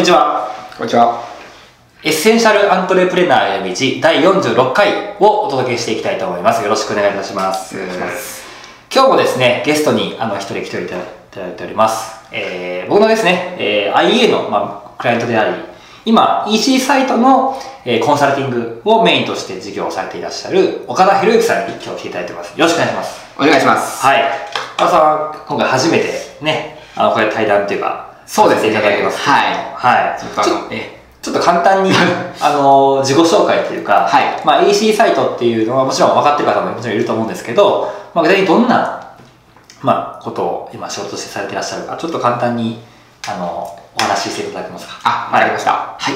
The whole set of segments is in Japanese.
こんにちは。こんにちは。エッセンシャルアントレプレナーへの道第46回をお届けしていきたいと思います。よろしくお願いいたします。今日もですね、ゲストにあの一人来ていただいております。えー、僕のですね、えー、IA の、まあ、クライアントであり、今 EC サイトの、えー、コンサルティングをメインとして事業をされていらっしゃる岡田博之さんに今日来ていただいてます。よろしくお願いします。お願いします。はい。岡田さんは今回初めてね、あの、これ対談っていうか、そうですねいただきます。はいはい。ちょっとえ、ちょっと簡単に、あの、自己紹介というか、はいまあ EC サイトっていうのはもちろん分かってる方ももちろんいると思うんですけど、まあ具体的にどんな、まあ、ことを今仕事としてされていらっしゃるか、ちょっと簡単に、あの、お話ししていただけますか？あ、わかりました。はい。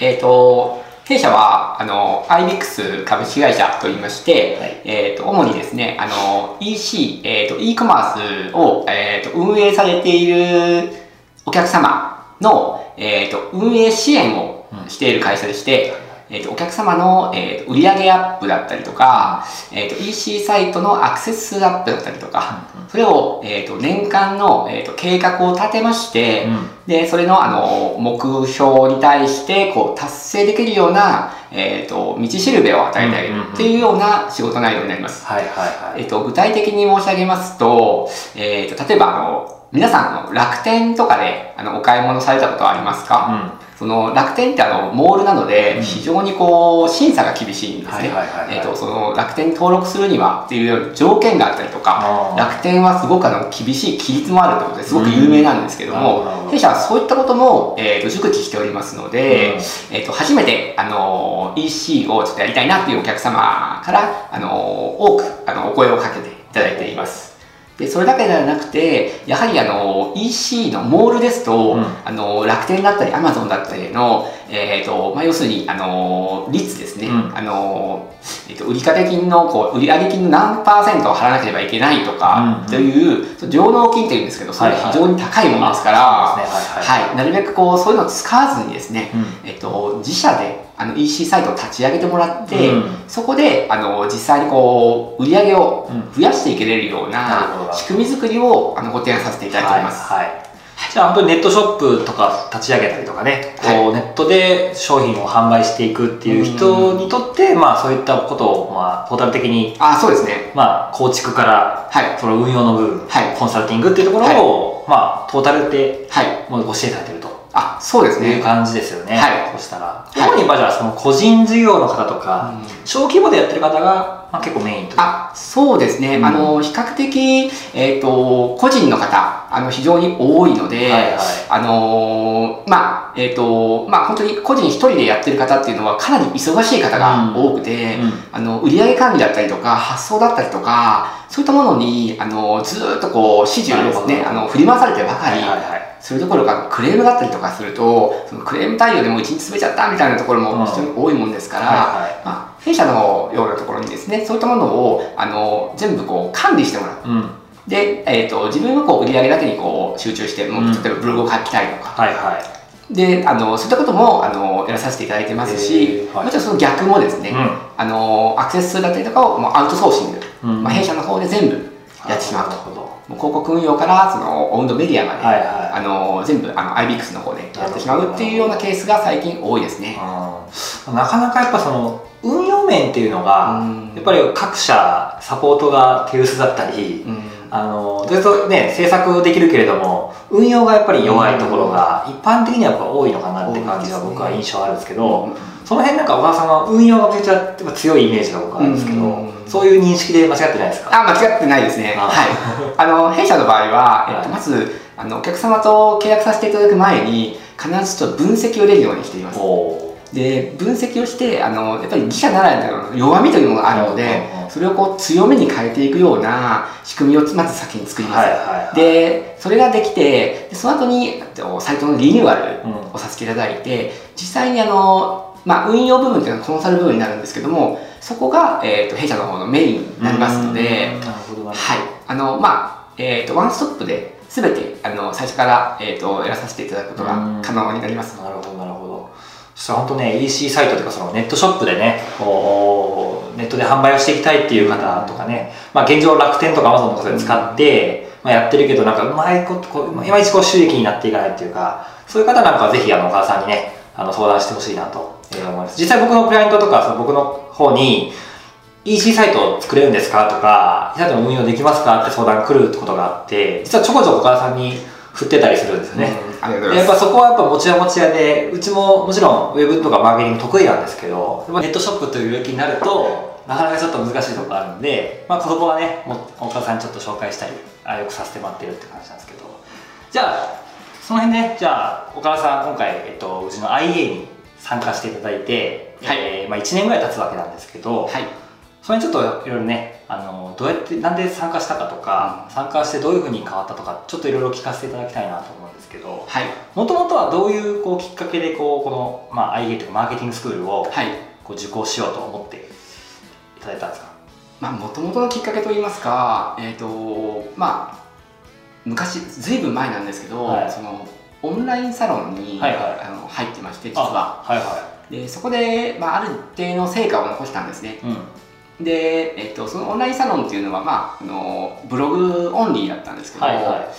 えっ、と、弊社は、あの、IBIX 株式会社といいまして、はいえっ、と、主にですね、あの、EC、えっ、と、e コマースを、えっ、と、運営されているお客様の、えっ、と、運営支援をしている会社でして、えっとお客様の、えーと売上アップだったりとか、えっと EC サイトのアクセス数アップだったりとか、それを、えーと年間の、えーと計画を立てまして、うんでそれのあの目標に対してこう達成できるような、えー、と道しるべを与えてあげるっていうような仕事内容になります。はいはいはい。えっと、具体的に申し上げますと、えっと、例えば、あの、皆さん楽天とかであのお買い物されたことはありますか、その楽天ってあのモールなのうん。で非常にこう審査が厳しいんですね。楽天に登録するにはっていう条件があったりとか楽天はすごくあの厳しい規律もあるということですごく有名なんですけどうん弊社はそういったことも、えっと熟知しておりますので、うん。えっと初めてあの EC をちょっとやりたいなっていうお客様からあの多くあのお声をかけていただいています。でそれだけではなくてやはりあの EC のモールですと、うん。あの楽天だったり Amazon だったりの、えーとまあ、要するにあの率ですね、うん。あのえー、と売掛金のこう売上金の何パーセントを払わなければいけないとか、うんという上納金というんですけどそれが非常に高いものですから、なるべくこうそういうのを使わずにですね、うん。えっと、自社であの EC サイトを立ち上げてもらって、うん。そこであの実際にこう売り上げをうん。増やしていけれるような仕組み作りをあのご提案させていただいております。はいはい。じゃあ本当にネットショップとか立ち上げたりとかね、こうはいネットで商品を販売していくっていう人にとって、まあそういったことを、まあトータル的に、あそうですね。まあ構築から、はい。その運用の部分、はい。コンサルティングっていうところを、まあトータルではい。もう教えされてるとあそうですね。いう感じですよね。はいそしたら。い主にまあじゃあその個人事業の方とか、うん小規模でやってる方が、まあ、結構メインと。あそうですね、うんあの比較的、えー、と個人の方あの非常に多いので、はいはいあのーまあえっ、とまあ本当に個人一人でやってる方っていうのはかなり忙しい方が多くて、うんあの売上管理だったりとか発送だったりとかそういったものにあのずーっとこう指示をですねあの振り回されてばかり、はいはいはい。それどころかクレームだったりとかするとそのクレーム対応でもう一日詰めちゃったみたいなところも非常に多いもんですから、はいはい。まあ、弊社のようなところにですねそういったものをあの全部こう管理してもらう。うん。で、えー、と自分はこう売り上げだけにこう集中してもううん。例えばブログを書きたいとか、はいはい。であのそういったこともあのやらさせていただいてますし、はい。もちろんその逆もですね、うん。あのアクセス数だったりとかをもうアウトソーシング、うん。まあ、弊社の方で全部やってしまうと。もう広告運用からそのオウンドメディアまで、はいはい。あの全部あの IBIX の方でやってしまうっていうようなケースが最近多いですね。うんなかなかやっぱその運用面っていうのが、うん。やっぱり各社サポートが手薄だったり、うん。あのずっとね制作できるけれども運用がやっぱり弱いところが一般的にはやっぱ多いのかなって感じが僕は印象あるんですけど、その辺なんか小川さんは運用がめちゃくちゃ強いイメージが僕はあるんですけど、うんそういう認識で間違ってないですか？あ間違ってないですね。あはい。あの弊社の場合は、えっと、はいまずあのお客様と契約させていただく前に必ずちょっと分析をできるようにしています。おで分析をしてあのやっぱり自社ならではの弱みというものがあるのでうんうんうんそれをこう強みに変えていくような仕組みをまず先に作ります。はいはいはいでそれができてでその後にえっとサイトのリニューアルうんをさせていただいて実際にあの、まあ、運用部分というのはコンサル部分になるんですけどもそこが、えー、と弊社の方のメインになりますのではい。あのまあえー、とワンストップで全てあの最初から、えー、とやらさせていただくことが可能になります。なるほどなるほど。本当ね EC サイトとかそのネットショップでねこうネットで販売をしていきたいっていう方とかね、まあ、現状楽天とか Amazon とかで使って、ままあ、やってるけどなんかうまいことこういまいちこう収益になっていかないっていうかそういう方なんかはぜひあの岡田さんにねあの相談してほしいなと思います実際僕のクライアントとかその僕の方に EC サイト作れるんですかとかサイトの運用できますかって相談来るってことがあって実はちょこちょこ岡田さんに振ってたりするんですよね、うんありがとうございます。やっぱそこはやっぱ持ち屋持ち屋でうちももちろんウェブとかマーケティング得意なんですけどネットショップという領域になるとなかなかちょっと難しいところあるんで、まあ、そこはねもう岡田さんにちょっと紹介したりあよくさせてもらってるって感じなんですけど。じゃあその辺ねじゃあ岡田さん今回、えっと、うちの IA に参加していただいて、はい。えーまあ、1年ぐらい経つわけなんですけど、はい。それにちょっといろいろねあのどうやってなんで参加したかとか、参加してどういうふうに変わったとかちょっといろいろ聞かせていただきたいなと思うんですけどはい。もともとはどういうこうきっかけでこうこの、まあ、IA というかマーケティングスクールをはい。こう受講しようと思っていただいたんですか？まあもともとのきっかけといいますかえっ、とまあ昔ずいぶん前なんですけど、はい。そのオンラインサロンに、はいはい。あの入ってまして実は。あはいはでそこで、まあ、ある一定の成果を残したんですね。いうん。で、えっと、そのオンラインサロンっていうのは、まあ、あのブログオンリーだったんですけど、はいは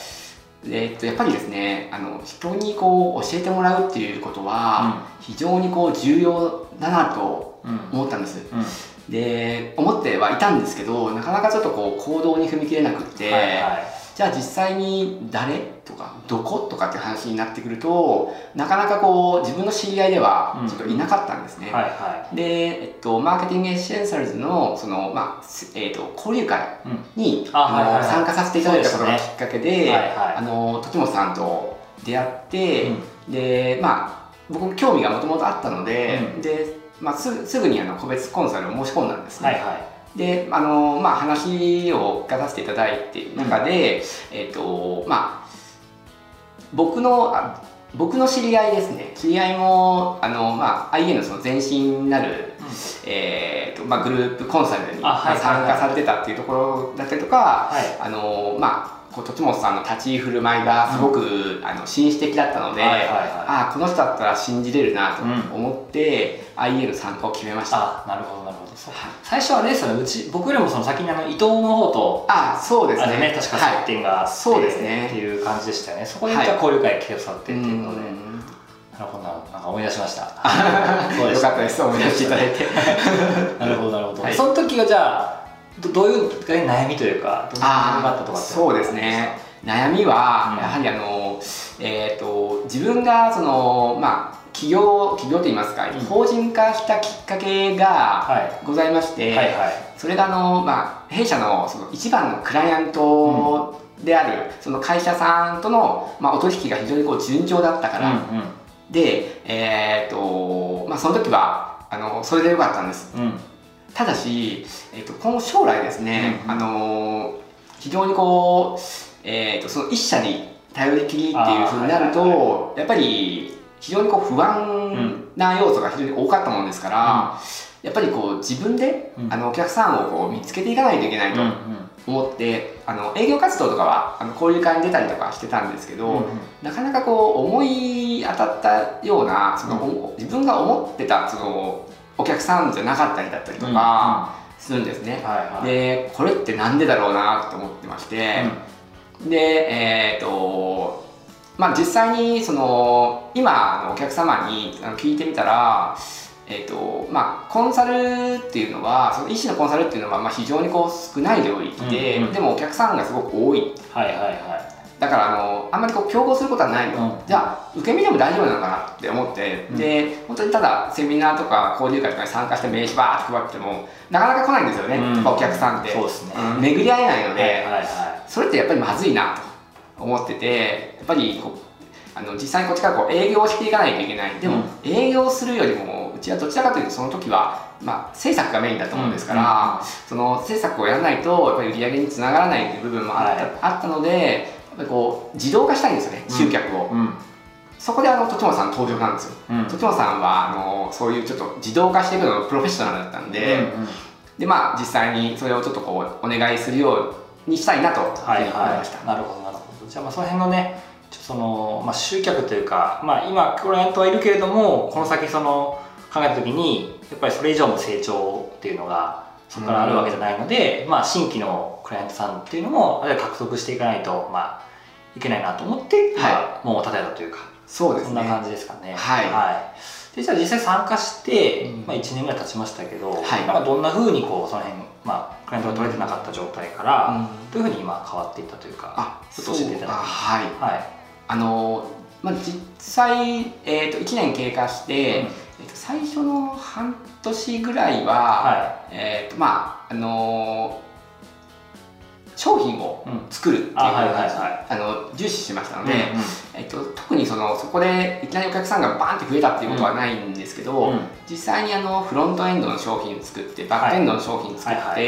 い。でえっと、やっぱりですねあの人にこう教えてもらうっていうことは、非常にこう重要だなとうん思ったんです。うん。で思ってはいたんですけどなかなかちょっとこう行動に踏み切れなくって、はいはいじゃあ実際に誰とかどことかっていう話になってくるとなかなかこう自分の知り合いではちょっといなかったんですね、はいはで、えっと、マーケティングエッセンシャルズのその、まあすえっと、交流会いうん。にあはいはいはい。参加させていただいたことがきっかけではいはい。あの時本さんと出会って、うん。でまあ僕興味がもともとあったので,、うん。でまあ、すすぐにあの個別コンサルを申し込んだんですね。はいはであの、まあ、話を聞かさせていただいている中で、えっとまあ僕のあ僕の知り合いですね。知り合いもあの、まあ、IA のその前身になる、いえーとまあ、グループコンサルに参加されてたっていうところだったりとか、はい。あのまあこう栃本さんの立ち居振る舞いがすごく、あの紳士的だったので、はいはいはい。ああこの人だったら信じれるなとうん。思って、IA の参加を決めました。あなるほどなるほど。はい最初はねそのうち僕よりもその先にあの伊藤の方とあそうですあねれね確かはい接点があって、そうですね。っていう感じでしたよね。そこではいじゃあ交流会来てくださってってういうので、ん。なるほどなるほど。なんか思い出しました。そうよです。かったです。思い出していただいて。なるほどなるほど、はい。その時はじゃあどどういう悩みというかどんなったとかって。そうですね。悩みはうん。やはりあの、えっ、と自分がそのまあ企業企業といいますか、うん。法人化したきっかけがはございまして、いはいはい。それがあの、まあ、弊社のその一番のクライアントである、その会社さんとの、まあ、お取引が非常にこう順調だったから、うんで、えっとまあ、その時はあのそれでよかったんです。うんうんただし、えっと今後将来ですね、うんあの非常にこう、えっとその一社に頼りきりっていうふうになると、あーはいやっぱり非常にこう不安な要素が非常に多かったものですから、やっぱりこう自分で、うん。あのお客さんをこう見つけていかないといけないとうんうん。思って、あの営業活動とかはあの交流会に出たりとかしてたんですけど、うんうん。なかなかこう思い当たったようなその、お自分が思ってたそのお客さんじゃなかったりだったりとかするんですね。でこれってなんでだろうなと思ってまして、でえっ、とまあ実際にその今のお客様に聞いてみたらえーとまあ、コンサルっていうのはその医師のコンサルっていうのはまあ非常にこう少ない領域で、うんうん。でもお客さんがすごく多い。はいはいはいだからあのあんまりこう競合することはないと、うん。じゃあ受け身でも大丈夫なのかなって思って、うん。で本当にただセミナーとか交流会とかに参加して名刺バーって配ってもなかなか来ないんですよね、うん。お客さんって。そうですね。うん。巡り合えないので、はいはいはい。それってやっぱりまずいなと思っててやっぱりこうあの実際にこっちからこう営業をしていかないといけない。でも、うん。営業するよりもうちはどちらかというとその時は、まあ、制作がメインだったもんですから、その制作をやらないとやっぱり売り上げにつながらないという部分もあった,、はい。あったのでこう自動化したいんですよね集客を、うん。そこであの栃本さん登場なんですよ。うん。栃本さんはあのそういうちょっと自動化していくのがプロフェッショナルだったんで、うんうん。でまあ実際にそれをちょっとこうお願いするようにしたいなと思いました、はい、なるほどなるほど。じゃあまあその辺のねその、まあ、集客というか、まあ、今クライアントはいるけれどもこの先その考えた時にやっぱりそれ以上の成長っていうのがそこからあるわけじゃないので、まあ、新規のクライアントさんっていうのもあれ獲得していかないと、まあ、いけないなと思って、まあ、門を立てたというかそうですね。そんな感じですかね。はい。でじゃあ実際参加して、うん。まあ、1年ぐらい経ちましたけど、はい。なんかどんなふうにこうその辺、まあ、クライアントが取れてなかった状態から、うん。どういうふうに今変わっていったというかあちょっと教えていただきはい。はい。あのまあ、実際、えー、と1年経過して、うん。えー、と最初の半年ぐらいは、はえーとまああの商品をい、うん作るっていうのをあはいはいはい。あの重視しましたので、うんえっと、特にそのそこでいきなりお客さんがバーンって増えたっていうことはないんですけど、うん。実際にあのフロントエンドの商品を作ってバックエンドの商品を作って、はいはい。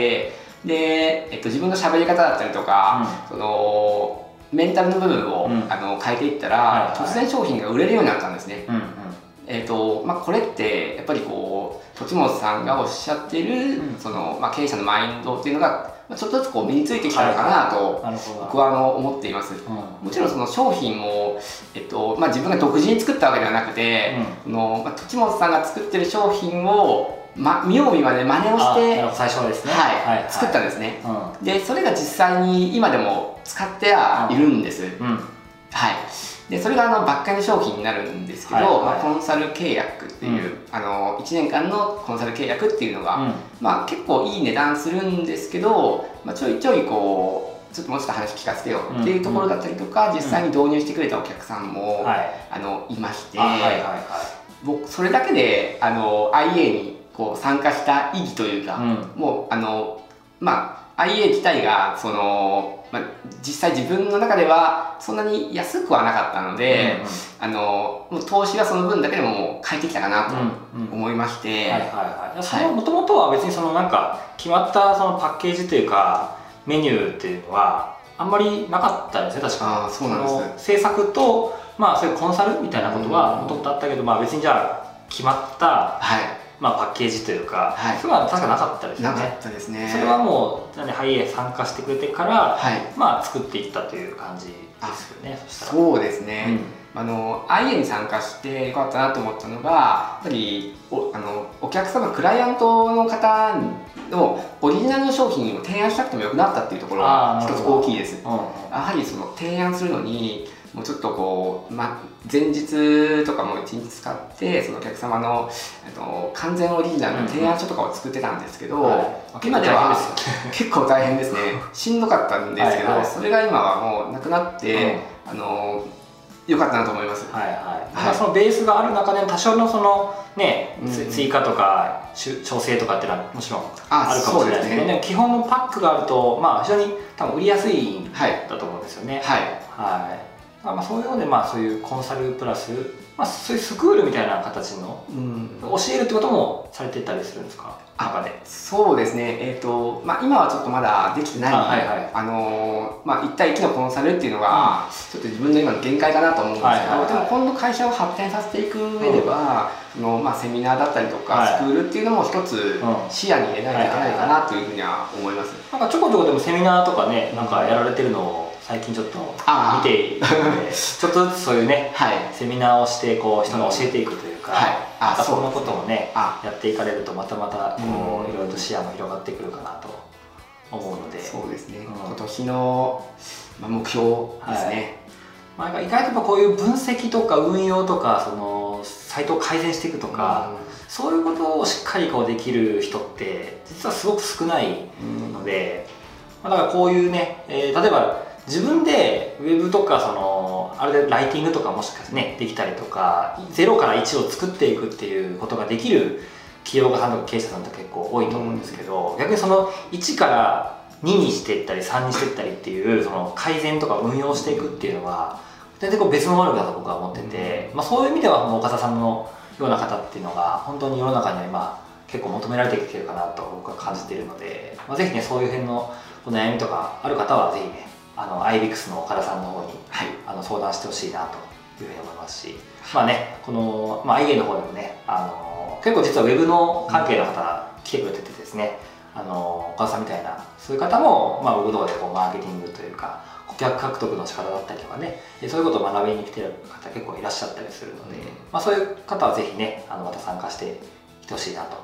で、えっと、自分の喋り方だったりとか、そのメンタルの部分を、うん。あの変えていったら、はいはい。突然商品が売れるようになったんですね。うんうん。えっとまあ、これってやっぱりこう栃本さんがおっしゃってる、うん。そのまあ、経営者のマインドっていうのがまあちょっとずつこう身についてきたのかなと僕はあの思っています。うん。もちろんその商品も、えっとまあ、自分が独自に作ったわけではなくて、そのまあ、栃本さんが作ってる商品を、ま、見よう見まね真似をあして、最初ですね。はい。作ったんですね。うん。でそれが実際に今でも使ってはいるんです。うん。はい、でそれがあのバックエンド商品になるんですけど、はいはい。まあ、コンサル契約っていう、あの1年間のコンサル契約っていうのが、うん。まあ、結構いい値段するんですけど、まあ、ちょいちょいこうちょっともうちょっと話聞かせてよっていうところだったりとか、実際に導入してくれたお客さんも、はい。あのいまして、あはいはいは僕それだけであの IA にこう参加した意義というか、いうん。もうあのまあ IA 自体がその、まあ、実際自分の中ではそんなに安くはなかったので、あのもう投資はその分だけでももう変えてきたかなとうんうん。思いまして、はいはいはい。そのもともとは別にそのなんか決まったそのパッケージというかメニューっていうのはあんまりなかったですね確かああそうなんです制作とまあそういうコンサルみたいなことはうん。もともとあったけど、まあ別にじゃあ決まった、はいまあ、パッケージというか、はい。それは確かなかったですよなかねったですね。それはもうなんでハイエー参加してくれてから、はい。まあ作っていったという感じですよねそうですね、うん。あの IA に参加してよかったなと思ったのがやっぱりおあのお客様クライアントの方のオリジナルの商品を提案しなくてもよくなったっていうところが一つ大きいです。うんうん。やはりその提案するのにもうちょっとこう、ま、前日とかも一日使ってそのお客様のえっと完全オリジナルの提案書とかを作ってたんですけど、はい。今では結構大変ですよね。結構大変ですね。しんどかったんですけど、はいはい。それが今はもうなくなって、あのよかったなと思います。はいはい、はい。まあそのベースがある中で多少のそのね、つうん。追加とか調整とかっていうのはもちろんああるかもしれないですけどそうですね。も基本のパックがあるとまあ非常に多分売りやすいんはい。だと思うんですよね。はい。はい。まあまあそういうのでまあそういうコンサルプラスまあそういうスクールみたいな形のうん。教えるってこともされてたりするんですか？あ中で。そうですね、えーとまあ、今はちょっとまだできてない、あはいはい。あのーまあ、1対1のコンサルっていうのが、ちょっと自分の今の限界かなと思うんですけど、はいはいはい。でも今度会社を発展させていく上では、そのまあ、セミナーだったりとか、はい。スクールっていうのも一つうん。視野に入れないといけないかなというふうには思います。なんかちょこちょこでもセミナーとかねなんかやられてるのを最近ちょっと見ているので ちょっとずつそういうねはい、セミナーをしてこう人に教えていくというか、はい。あそんなこともねあやっていかれるとまたまたこうん。ういろいろと視野も広がってくるかなと思うので、そうですね、うん。今年の、まあ、目標ですね。まあ、意外とこういう分析とか運用とかそのサイトを改善していくとか、そういうことをしっかりこうできる人って実はすごく少ないうん。ので、まあ、だからこういうね、えー例えば自分でウェブとかそのある程度ライティングとかもしかしてねできたりとか0から1を作っていくっていうことができる起業家さんとか経営者さんって結構多いと思うんですけど、逆にその1から2にしていったり3にしていったりっていうその改善とか運用していくっていうのは全然こう別の能力だと僕は思ってて、まあ、そういう意味では岡田さんのような方っていうのが本当に世の中には今結構求められてきてるかなと僕は感じているので、まあ、ぜひねそういう辺のお悩みとかある方はぜひねあの IBIX の岡田さんの方にはいあの相談してほしいなというふうに思いますし、まあね、この、まあ、IA の方でもね、あの結構実はウェブの関係の方来てくれててですね、あの岡田さんみたいなそういう方も、まあ、僕の方でこうマーケティングというか顧客獲得の仕方だったりとかねそういうことを学びに来てる方結構いらっしゃったりするので、うん。まあ、そういう方はぜひねあのまた参加してきてほしいなと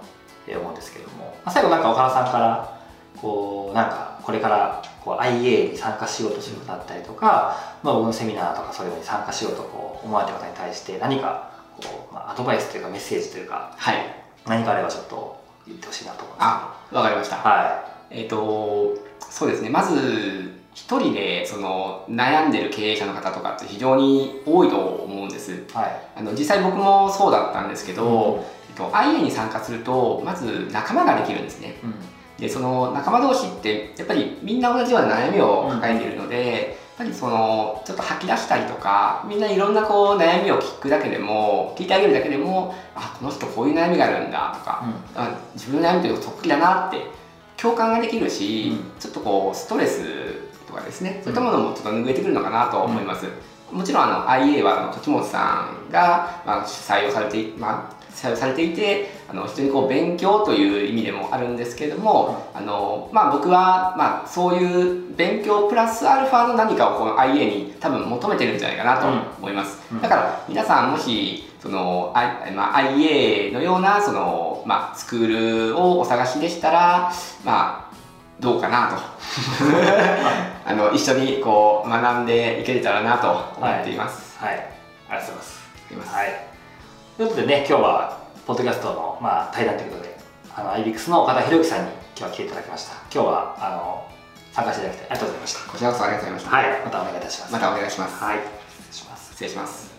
思うんですけども、まあ、最後なんか岡田さんからこうなんかこれからこう IA に参加しようとする方だったりとか、まあ、僕のセミナーとかそういうのに参加しようとこう思われてる方に対して何かこう、まあ、アドバイスというかメッセージというかはい。何かあればちょっと言ってほしいなと思うんですあ、わかりました。はえっ、と、そうですね。まず、一人でその悩んでる経営者の方とかって非常に多いと思うんです。いはいあの実際僕もそうだったんですけど、うんえっと、IA に参加するとまず仲間ができるんですね。うんでその仲間同士ってやっぱりみんな同じような悩みを抱えているので、やっぱりそのちょっと吐き出したりとかみんないろんなこう悩みを聞くだけでも聞いてあげるだけでもあこの人こういう悩みがあるんだとか、あ自分の悩みというとそっくりだなって共感ができるし、うちょっとこうストレスとかですねそういったものもちょっと拭えてくるのかなと思います。もちろんあの IA はあの栃本さんが、まあ、主催をされてい、まあ、採用されていてあの非常にこう勉強という意味でもあるんですけれども、あのまあ、僕は、まあ、そういう勉強プラスアルファの何かをこの IA に多分求めてるんじゃないかなと思います、うん。だから皆さんもしその、I まあ、IA のようなその、まあ、スクールをお探しでしたら、まあ、どうかなと。あの一緒にこう学んでいけれたらなと思っています、はい、ありがとうございます。います。はい。ということでね、今日は、ポッドキャストの、まあ、対談ということで、あの、アイビックスの岡田博之さんに今日は来ていただきました。今日は、あの、参加していただきありがとうございました。こちらこそありがとうございました、はい、またお願いいたします。またお願いします、はい、失礼します。失礼します